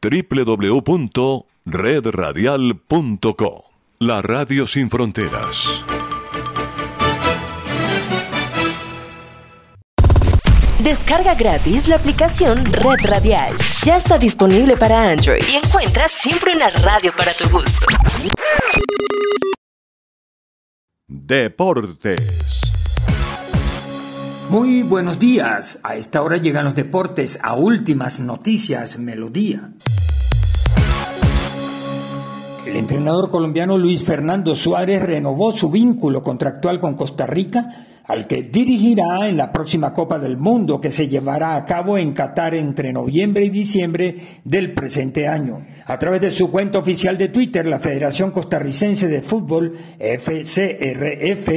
www.redradial.co. La Radio Sin Fronteras. Descarga gratis la aplicación Red Radial. Ya está disponible para Android y encuentras siempre una radio para tu gusto. Deportes. Muy buenos días. A esta hora llegan los deportes a últimas noticias Melodía. El entrenador colombiano Luis Fernando Suárez renovó su vínculo contractual con Costa Rica al que dirigirá en la próxima Copa del Mundo que se llevará a cabo en Qatar entre noviembre y diciembre del presente año. A través de su cuenta oficial de Twitter, la Federación Costarricense de Fútbol, FCRF,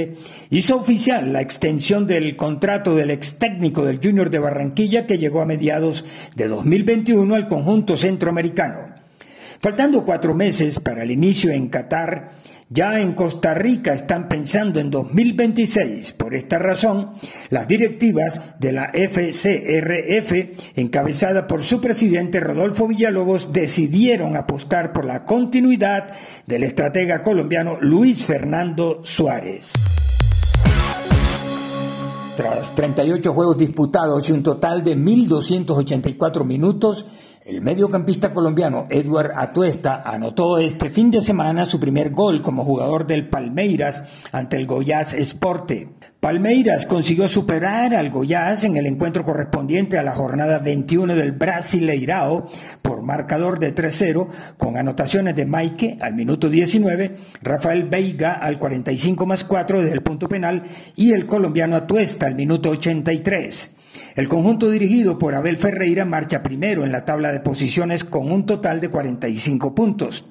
hizo oficial la extensión del contrato del ex técnico del Junior de Barranquilla que llegó a mediados de 2021 al conjunto centroamericano. Faltando cuatro meses para el inicio en Qatar, ya en Costa Rica están pensando en 2026. Por esta razón, las directivas de la FCRF, encabezada por su presidente Rodolfo Villalobos, decidieron apostar por la continuidad del estratega colombiano Luis Fernando Suárez. Tras 38 juegos disputados y un total de 1.284 minutos, el mediocampista colombiano Edward Atuesta anotó este fin de semana su primer gol como jugador del Palmeiras ante el Goiás Esporte. Palmeiras consiguió superar al Goiás en el encuentro correspondiente a la jornada 21 del Brasileirao por marcador de 3-0 con anotaciones de Maike al minuto 19, Rafael Veiga al 45 más 4 desde el punto penal y el colombiano Atuesta al minuto 83. El conjunto dirigido por Abel Ferreira marcha primero en la tabla de posiciones con un total de 45 puntos.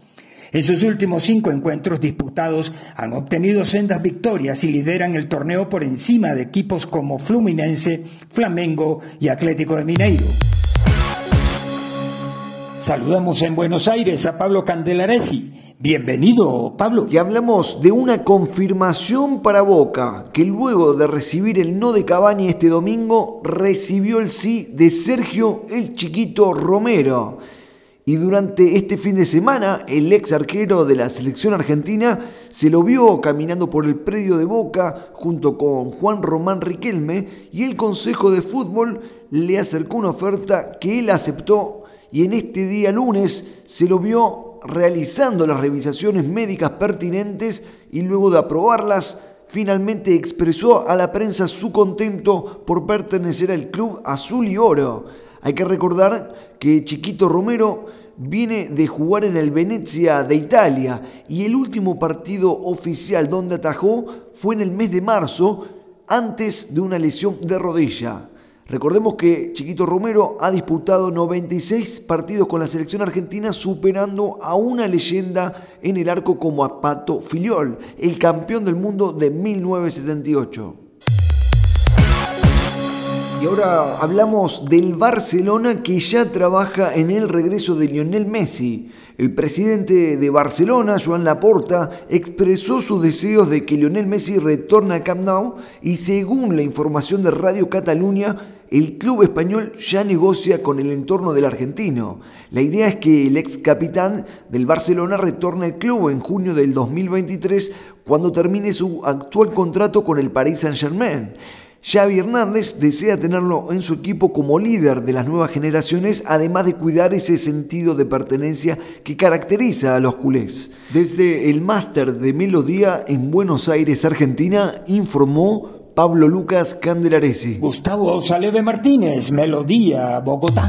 En sus últimos cinco encuentros disputados han obtenido sendas victorias y lideran el torneo por encima de equipos como Fluminense, Flamengo y Atlético de Mineiro. Saludamos en Buenos Aires a Pablo Candelaresi. Bienvenido, Pablo. Y hablamos de una confirmación para Boca, que luego de recibir el no de Cavani este domingo, recibió el sí de Sergio el Chiquito Romero. Y durante este fin de semana, el ex arquero de la selección argentina se lo vio caminando por el predio de Boca junto con Juan Román Riquelme y el Consejo de Fútbol le acercó una oferta que él aceptó y en este día lunes se lo vio realizando las revisaciones médicas pertinentes y luego de aprobarlas, finalmente expresó a la prensa su contento por pertenecer al club azul y oro. Hay que recordar que Chiquito Romero viene de jugar en el Venezia de Italia y el último partido oficial donde atajó fue en el mes de marzo antes de una lesión de rodilla. Recordemos que Chiquito Romero ha disputado 96 partidos con la selección argentina, superando a una leyenda en el arco como a Pato Filiol, el campeón del mundo de 1978. Y ahora hablamos del Barcelona que ya trabaja en el regreso de Lionel Messi. El presidente de Barcelona, Joan Laporta, expresó sus deseos de que Lionel Messi retorne a Camp Nou y según la información de Radio Cataluña, el club español ya negocia con el entorno del argentino. La idea es que el ex capitán del Barcelona retorne al club en junio del 2023 cuando termine su actual contrato con el Paris Saint-Germain. Xavi Hernández desea tenerlo en su equipo como líder de las nuevas generaciones, además de cuidar ese sentido de pertenencia que caracteriza a los culés. Desde el máster de Melodía en Buenos Aires, Argentina, informó Pablo Lucas Candelaresi. Gustavo Saleve Martínez, Melodía, Bogotá.